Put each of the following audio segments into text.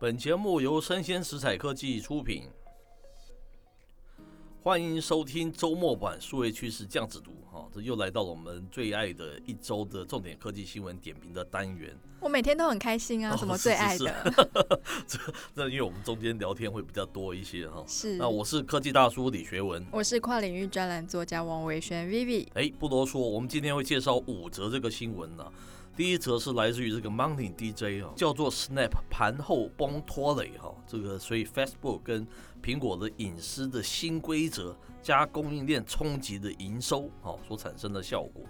本节目由生鲜食材科技出品，欢迎收听周末版数位趋势酱子读。哈，这又来到了我们最爱的一周的重点科技新闻点评的单元。我每天都很开心啊，什么最爱的？这因为我们中间聊天会比较多一些哈。是。那我是科技大叔李学文，我是跨领域专栏作家王维轩 Vivi。哎，不多说，我们今天会介绍五则这个新闻呢、啊。第一则是来自于这个 Morning DJ 啊，叫做 Snap 盘后崩拖累哈，这个所以 Facebook 跟苹果的隐私的新规则加供应链冲击的营收啊所产生的效果。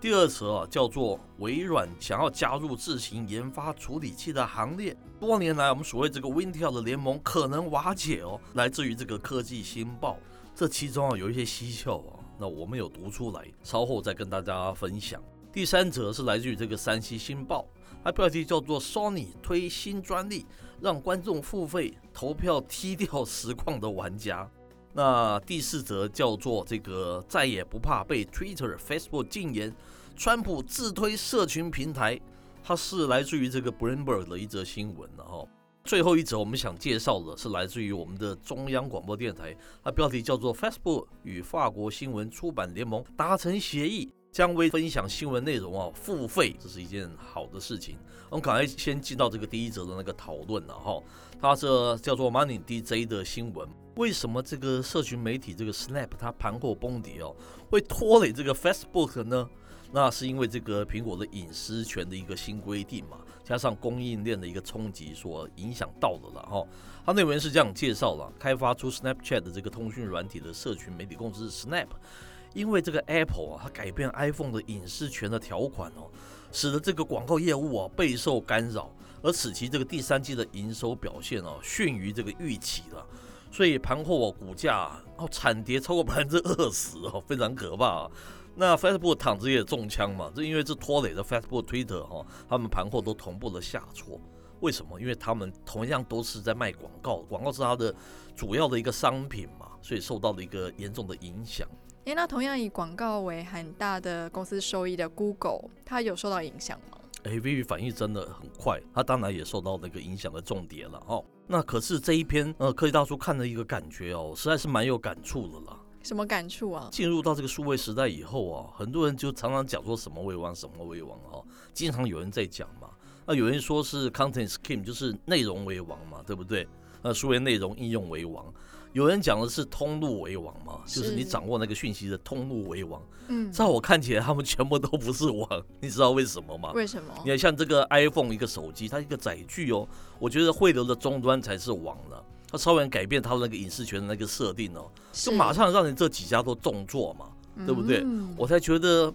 第二则啊叫做微软想要加入自行研发处理器的行列，多年来我们所谓这个 Wintel 的联盟可能瓦解哦，来自于这个科技新报，这其中啊有一些蹊跷啊，那我们有读出来，稍后再跟大家分享。第三则是来自于这个山西新报，它标题叫做 “Sony 推新专利，让观众付费投票踢掉实况的玩家”。那第四则叫做这个再也不怕被 Twitter、Facebook 禁言，川普自推社群平台，它是来自于这个 Bloomberg 的一则新闻。然后最后一则我们想介绍的是来自于我们的中央广播电台，它标题叫做 “Facebook 与法国新闻出版联盟达成协议”。将为分享新闻内容啊付费，这是一件好的事情。我们赶快先进到这个第一则的那个讨论了哈。它这叫做 Money DJ 的新闻，为什么这个社群媒体这个 Snap 它盘后崩跌哦，会拖累这个 Facebook 呢？那是因为这个苹果的隐私权的一个新规定嘛，加上供应链的一个冲击所影响到的了哈。它内文是这样介绍了，开发出 Snapchat 的这个通讯软体的社群媒体公司 Snap。因为这个 Apple 啊，它改变 iPhone 的隐私权的条款哦，使得这个广告业务啊备受干扰，而使其这个第三季的营收表现哦逊于这个预期了，所以盘后哦股价哦惨跌超过百分之二十哦，非常可怕啊。那 Facebook 躺着也中枪嘛，这因为这拖累的 Facebook、Twitter 哈，他们盘后都同步的下挫。为什么？因为他们同样都是在卖广告，广告是它的主要的一个商品嘛，所以受到了一个严重的影响。诶，那同样以广告为很大的公司收益的 Google，它有受到影响吗？诶，Vivi 反应真的很快，它当然也受到那个影响的重点了哦。那可是这一篇呃，科技大叔看了一个感觉哦，实在是蛮有感触的啦。什么感触啊？进入到这个数位时代以后啊，很多人就常常讲说什么为王，什么为王哦，经常有人在讲嘛。那有人说是 Content King，就是内容为王嘛，对不对？那数位内容应用为王。有人讲的是通路为王嘛，就是你掌握那个讯息的通路为王。嗯，在我看起来，他们全部都不是王。你知道为什么吗？为什么？你看，像这个 iPhone 一个手机，它一个载具哦，我觉得汇流的终端才是王呢。它稍微改变它的那个隐私权的那个设定哦，就马上让你这几家都重做嘛，对不对？嗯，我才觉得，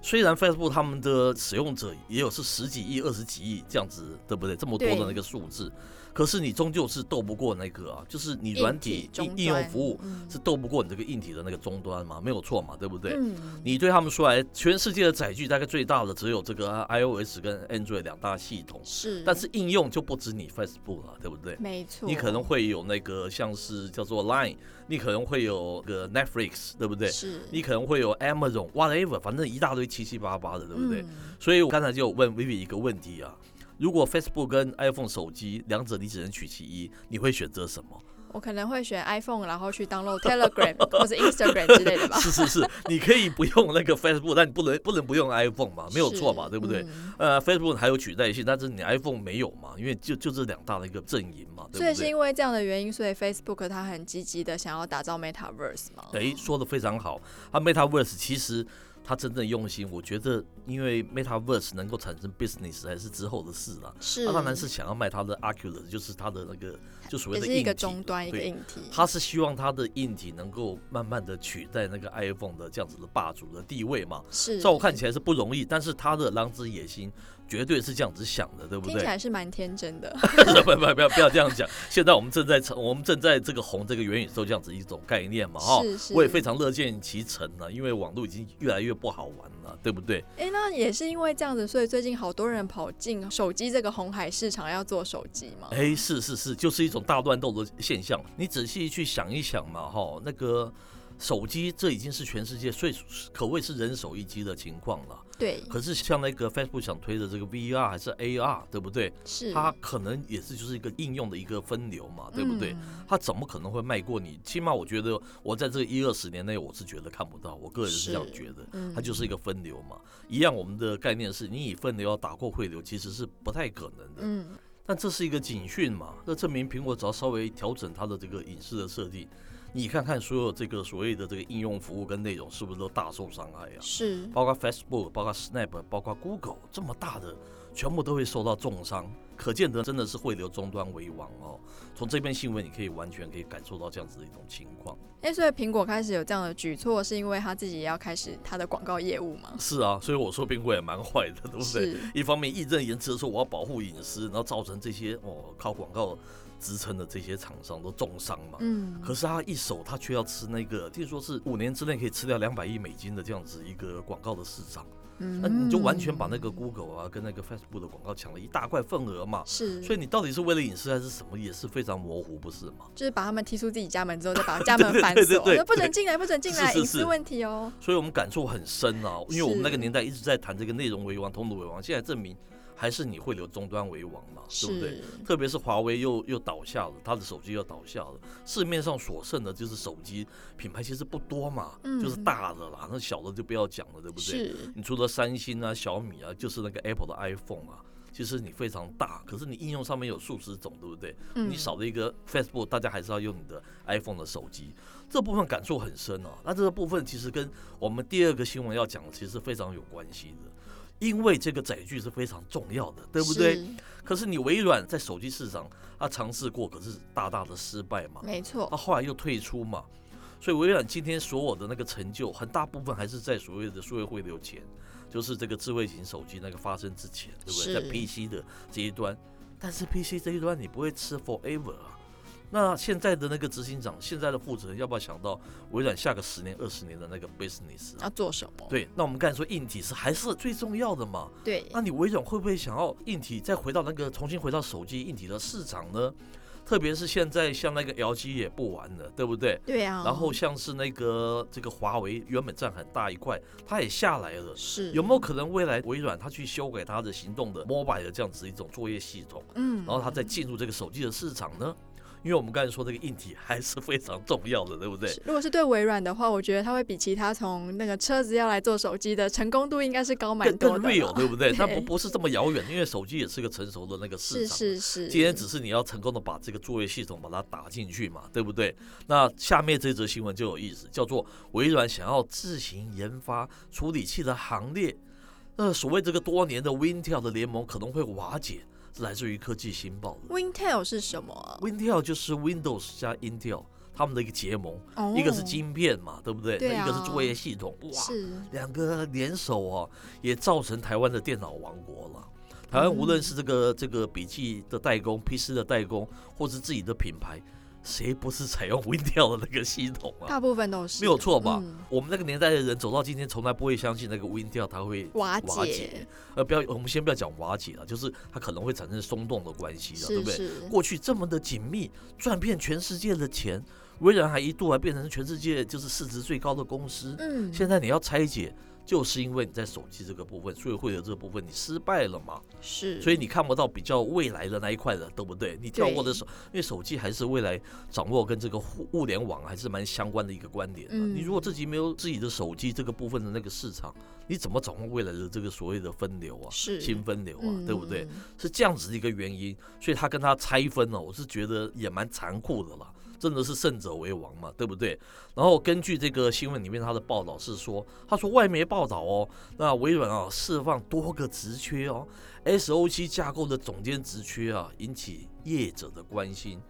虽然 Facebook 他们的使用者也有是十几亿、二十几亿这样子，对不对？这么多的那个数字。可是你终究是斗不过那个啊，就是你软体应应用服务是斗不过你这个硬体的那个终端嘛，没有错嘛，对不对？嗯、你对他们说来，全世界的载具大概最大的只有这个 iOS 跟 Android 两大系统，是，但是应用就不止你 Facebook 了，对不对？没错，你可能会有那个像是叫做 Line，你可能会有个 Netflix，对不对？是，你可能会有 Amazon，whatever，反正一大堆七七八八的，对不对？嗯、所以我刚才就问 Vivi 一个问题啊。如果 Facebook 跟 iPhone 手机两者你只能取其一，你会选择什么？我可能会选 iPhone，然后去 download Telegram 或者 Instagram 之类的吧。是是是，你可以不用那个 Facebook，但你不能不能不用 iPhone 嘛，没有错吧？对不对？嗯、呃，Facebook 还有取代性，但是你 iPhone 没有嘛？因为就就这两大的一个阵营嘛，对不对？所以是因为这样的原因，所以 Facebook 它很积极的想要打造 Metaverse 嘛？诶，说的非常好，它 Metaverse 其实。他真正用心，我觉得，因为 Metaverse 能够产生 business 还是之后的事了。是，他当然是想要卖他的 Oculus，就是他的那个，就所谓的硬体。一个终端，一个硬体。他是希望他的硬体能够慢慢的取代那个 iPhone 的这样子的霸主的地位嘛。是，在我看起来是不容易，但是他的狼子野心。绝对是这样子想的，对不对？听起来是蛮天真的。不不不要不要这样讲。现在我们正在成我们正在这个红这个元宇宙这样子一种概念嘛，哈。是是。我也非常乐见其成呢，因为网络已经越来越不好玩了，对不对？哎，那也是因为这样子，所以最近好多人跑进手机这个红海市场要做手机嘛。哎，是是是，就是一种大乱斗的现象。你仔细去想一想嘛，哈，那个。手机这已经是全世界最可谓是人手一机的情况了。对。可是像那个 Facebook 想推的这个 VR 还是 AR，对不对？是。它可能也是就是一个应用的一个分流嘛，对不对？嗯、它怎么可能会卖过你？起码我觉得我在这一二十年内，我是觉得看不到。我个人是这样觉得，它就是一个分流嘛。一样，我们的概念是你以分流要打过汇流，其实是不太可能的。嗯。但这是一个警讯嘛？那证明苹果只要稍微调整它的这个隐私的设定。你看看所有这个所谓的这个应用服务跟内容是不是都大受伤害啊？是，包括 Facebook，包括 Snap，包括 Google，这么大的，全部都会受到重伤。可见得真的是汇流终端为王哦。从这篇新闻你可以完全可以感受到这样子的一种情况。哎，所以苹果开始有这样的举措，是因为他自己也要开始他的广告业务吗？是啊，所以我说苹果也蛮坏的，对不对？一方面义正言辞的说我要保护隐私，然后造成这些哦靠广告。支撑的这些厂商都重伤嘛，嗯，可是他一手他却要吃那个，听说是五年之内可以吃掉两百亿美金的这样子一个广告的市场，嗯，那你就完全把那个 Google 啊跟那个 Facebook 的广告抢了一大块份额嘛，是，所以你到底是为了隐私还是什么，也是非常模糊，不是吗？就是把他们踢出自己家门之后，再把 家门反锁，那不准进来，不准进来，隐私问题哦。所以我们感触很深啊，因为我们那个年代一直在谈这个内容为王，通路为王，现在证明。还是你会留终端为王嘛，对不对？特别是华为又又倒下了，他的手机又倒下了，市面上所剩的就是手机品牌其实不多嘛，嗯、就是大的啦，那小的就不要讲了，对不对？是你除了三星啊、小米啊，就是那个 Apple 的 iPhone 啊，其实你非常大，可是你应用上面有数十种，对不对？嗯、你少了一个 Facebook，大家还是要用你的 iPhone 的手机，这部分感触很深哦、啊。那这个部分其实跟我们第二个新闻要讲的其实非常有关系的。因为这个载具是非常重要的，对不对？是。可是你微软在手机市场，它尝试过，可是大大的失败嘛。没错。它后来又退出嘛，所以微软今天所有的那个成就，很大部分还是在所谓的数位汇流前，就是这个智慧型手机那个发生之前，对不对？在 PC 的这一端，但是 PC 这一端你不会吃 forever 啊。那现在的那个执行长，现在的负责人，要不要想到微软下个十年、二十年的那个 business 要做什么？对，那我们刚才说硬体是还是最重要的嘛？对，那你微软会不会想要硬体再回到那个重新回到手机硬体的市场呢？特别是现在像那个 LG 也不玩了，对不对？对啊。然后像是那个这个华为原本占很大一块，它也下来了。是。有没有可能未来微软它去修改它的行动的 mobile 的这样子一种作业系统？嗯。然后它再进入这个手机的市场呢？因为我们刚才说这个硬体还是非常重要的，对不对？如果是对微软的话，我觉得它会比其他从那个车子要来做手机的成功度应该是高蛮多的。更 real，对不对？它不不是这么遥远，因为手机也是个成熟的那个市场。是是是。今天只是你要成功的把这个作业系统把它打进去嘛，对不对？那下面这则新闻就有意思，叫做微软想要自行研发处理器的行列，那所谓这个多年的 Wintel 的联盟可能会瓦解。是来自于科技新报的。Wintel 是什么啊？Wintel 就是 Windows 加 Intel 他们的一个结盟，oh, 一个是晶片嘛，对不对？对啊。那一个是作业系统，哇，是两个联手啊，也造成台湾的电脑王国了。台湾无论是这个、嗯、这个笔记的代工、PC 的代工，或是自己的品牌。谁不是采用的那个系统啊？大部分都是，没有错吧？嗯、我们那个年代的人走到今天，从来不会相信那个 Wintel 它会瓦解。瓦解呃，不要，我们先不要讲瓦解了，就是它可能会产生松动的关系了，对不对？过去这么的紧密，赚遍全世界的钱，微软还一度还变成全世界就是市值最高的公司。嗯，现在你要拆解。就是因为你在手机这个部分，所以会有这个部分你失败了嘛？是，所以你看不到比较未来的那一块的，对不对？你跳过的手，因为手机还是未来掌握跟这个互物联网还是蛮相关的一个观点。嗯，你如果自己没有自己的手机这个部分的那个市场，你怎么掌握未来的这个所谓的分流啊？是，新分流啊，嗯、对不对？是这样子的一个原因，所以他跟他拆分了，我是觉得也蛮残酷的啦。真的是胜者为王嘛，对不对？然后根据这个新闻里面他的报道是说，他说外媒报道哦，那微软啊释放多个职缺哦，SOC 架构的总监职缺啊引起业者的关心，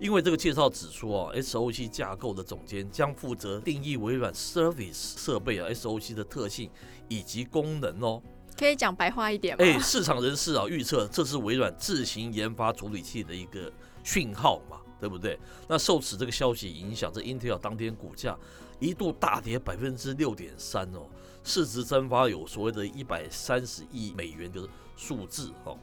因为这个介绍指出啊，SOC 架构的总监将负责定义微软 Surface 设备啊 SOC 的特性以及功能哦。可以讲白话一点吗？哎，市场人士啊预测这是微软自行研发处理器的一个讯号嘛。对不对？那受此这个消息影响，这 Intel 当天股价一度大跌百分之六点三哦，市值蒸发有所谓的一百三十亿美元的数字哦。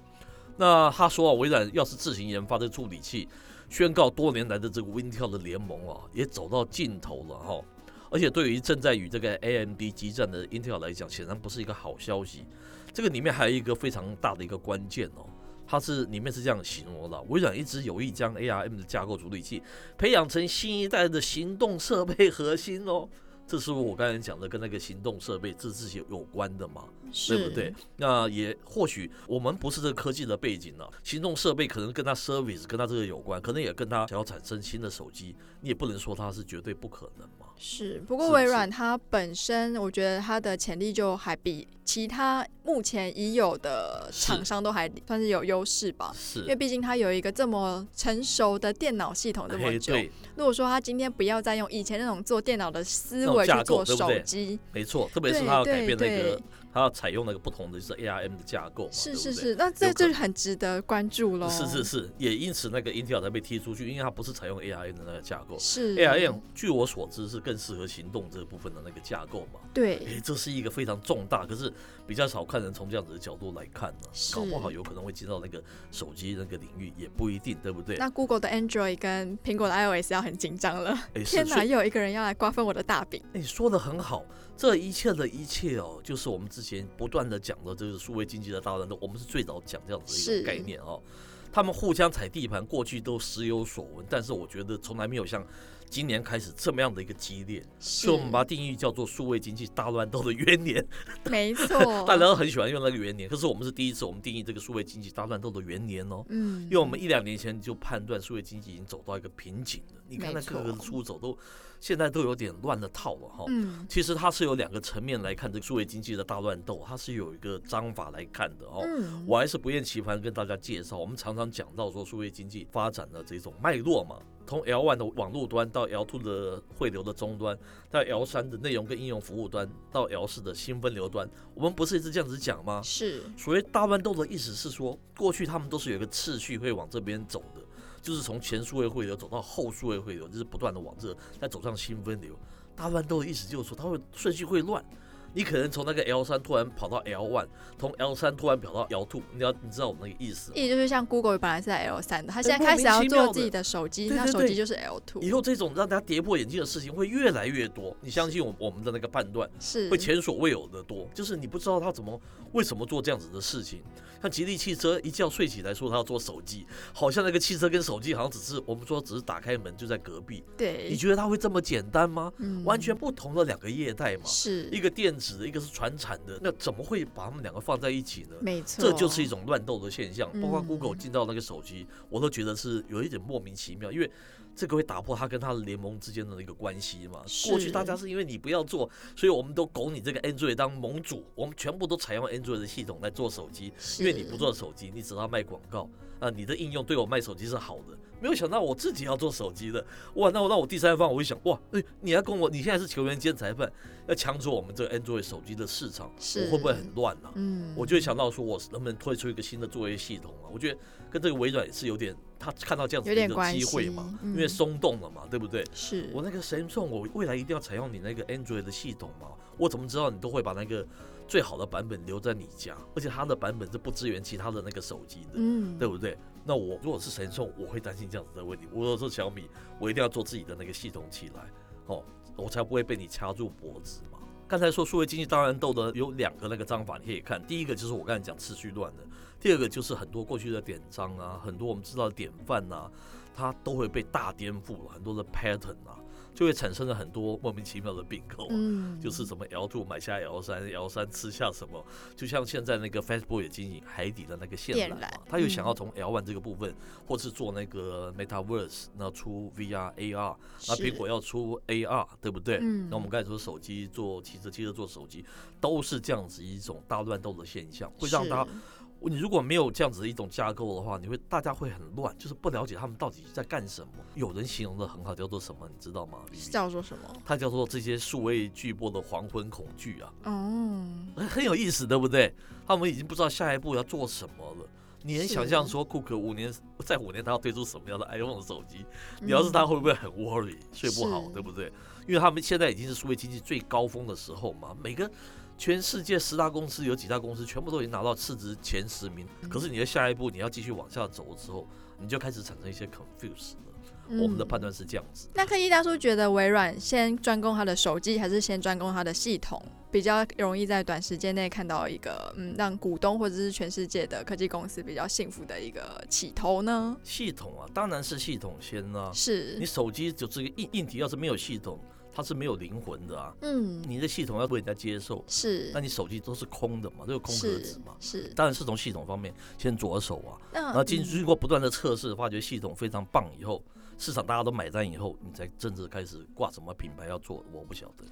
那他说啊，微软要是自行研发的处理器，宣告多年来的这个 Wintel 的联盟啊，也走到尽头了哈。而且对于正在与这个 AMD 激战的 Intel 来讲，显然不是一个好消息。这个里面还有一个非常大的一个关键哦，它是里面是这样形容的：微软一直有意将 ARM 的架构处理器培养成新一代的行动设备核心哦。这是不是我刚才讲的跟那个行动设备这这些有关的嘛？对不对？那也或许我们不是这个科技的背景了、啊，行动设备可能跟它 service 跟它这个有关，可能也跟它想要产生新的手机，你也不能说它是绝对不可能嘛。是，不过微软它本身，我觉得它的潜力就还比其他目前已有的厂商都还算是有优势吧。是，因为毕竟它有一个这么成熟的电脑系统这么久。如果说它今天不要再用以前那种做电脑的思维去做手机，没错，特别是它要改变那个。它要采用那个不同的就是 ARM 的架构嘛，是是是，那这这就很值得关注喽。是是是，也因此那个 Intel 才被踢出去，因为它不是采用 ARM 的那个架构。是 ARM，据我所知是更适合行动这个部分的那个架构嘛。对，哎，这是一个非常重大，可是比较少看人从这样子的角度来看呢。搞不好有可能会进到那个手机那个领域，也不一定，对不对？那 Google 的 Android 跟苹果的 iOS 要很紧张了。哎，天哪，又有一个人要来瓜分我的大饼。哎，说的很好。这一切的一切哦，就是我们之前不断的讲的，这个数位经济的大乱斗，我们是最早讲这样子的一个概念哦。他们互相踩地盘，过去都时有所闻，但是我觉得从来没有像今年开始这么样的一个激烈，所以我们把它定义叫做数位经济大乱斗的元年。没错，大家都很喜欢用那个元年，可是我们是第一次，我们定义这个数位经济大乱斗的元年哦。嗯，因为我们一两年前就判断数位经济已经走到一个瓶颈了。你看那各个出走都。现在都有点乱了套了哈，嗯，其实它是有两个层面来看这个数位经济的大乱斗，它是有一个章法来看的哦。嗯我还是不厌其烦跟大家介绍，我们常常讲到说数位经济发展的这种脉络嘛，从 L1 的网络端到 L2 的汇流的终端，到 L 三的内容跟应用服务端，到 L 四的新分流端，我们不是一直这样子讲吗？是。所谓大乱斗的意思是说，过去他们都是有一个次序会往这边走的。就是从前数位汇流走到后数位汇流，就是不断的往这再走上新分流。大乱斗的意思就是说，它会顺序会乱。你可能从那个 L 三突然跑到 L one，从 L 三突然跑到 L two，你要你知道我们那个意思？意思就是像 Google 本来是在 L 三的，它现在开始要做自己的手机，那手机就是 L two。以后这种让大家跌破眼镜的事情会越来越多，你相信我我们的那个判断是会前所未有的多，就是你不知道他怎么为什么做这样子的事情。像吉利汽车一觉睡起来说他要做手机，好像那个汽车跟手机好像只是我们说只是打开门就在隔壁。对，你觉得他会这么简单吗？嗯，完全不同的两个业态嘛，是一个电子的，一个是传。产的那怎么会把他们两个放在一起呢？没错，这就是一种乱斗的现象。包括 Google 进到那个手机，我都觉得是有一点莫名其妙，因为这个会打破他跟他的联盟之间的一个关系嘛。过去大家是因为你不要做，所以我们都拱你这个 Android 当盟主，我们全部都采用 Android 的系统来做手机，因为你不做手机，你只要卖广告啊，你的应用对我卖手机是好的。没有想到我自己要做手机的，哇！那我那我第三方，我就想，哇，哎，你要跟我，你现在是球员兼裁判，要抢走我们这个 Android 手机的市场，我会不会很乱呢？嗯，我就会想到说，我能不能推出一个新的作业系统啊？我觉得跟这个微软也是有点，他看到这样子的一个机会嘛，因为松动了嘛，对不对？是我那个 Samsung，我未来一定要采用你那个 Android 的系统嘛？我怎么知道你都会把那个最好的版本留在你家，而且它的版本是不支援其他的那个手机的，嗯，对不对？那我如果是神送，我会担心这样子的问题。我如果是小米，我一定要做自己的那个系统起来，哦，我才不会被你掐住脖子嘛。刚才说数位经济当然斗的有两个那个章法，你可以看。第一个就是我刚才讲次序乱的，第二个就是很多过去的典章啊，很多我们知道的典范啊，它都会被大颠覆了，很多的 pattern 啊。就会产生了很多莫名其妙的并购，嗯，就是什么 L two 买下 L 三，L 三吃下什么，就像现在那个 Facebook 也经营海底的那个线缆嘛，他又想要从 L one 这个部分，或是做那个 Metaverse，那出 VR AR，那苹果要出 AR，对不对？那我们刚才说手机做汽车，汽车做手机，都是这样子一种大乱斗的现象，会让他。你如果没有这样子的一种架构的话，你会大家会很乱，就是不了解他们到底在干什么。有人形容的很好，叫做什么，你知道吗？叫做什么？它叫做这些数位巨波的黄昏恐惧啊。哦，很有意思，对不对？他们已经不知道下一步要做什么了。你能想象说，库克五年在五年他要推出什么样的 iPhone 手机？你要是他会不会很 worry，睡不好，对不对？因为他们现在已经是数位经济最高峰的时候嘛，每个。全世界十大公司有几大公司全部都已经拿到市值前十名，可是你的下一步你要继续往下走之后，你就开始产生一些 confuse 了。嗯、我们的判断是这样子。那科技大叔觉得微软先专攻它的手机，还是先专攻它的系统，比较容易在短时间内看到一个嗯，让股东或者是全世界的科技公司比较幸福的一个起头呢？系统啊，当然是系统先啦、啊。是你手机就是一个硬硬体，要是没有系统，它是没有灵魂的啊。嗯，你的系统要被人家接受，是。那你手机都是空的嘛，都有空壳子嘛。是。是当然是从系统方面先着手啊。那然后经经过不断的测试，发觉系统非常棒以后。市场大家都买单以后，你才真正开始挂什么品牌要做，我不晓得。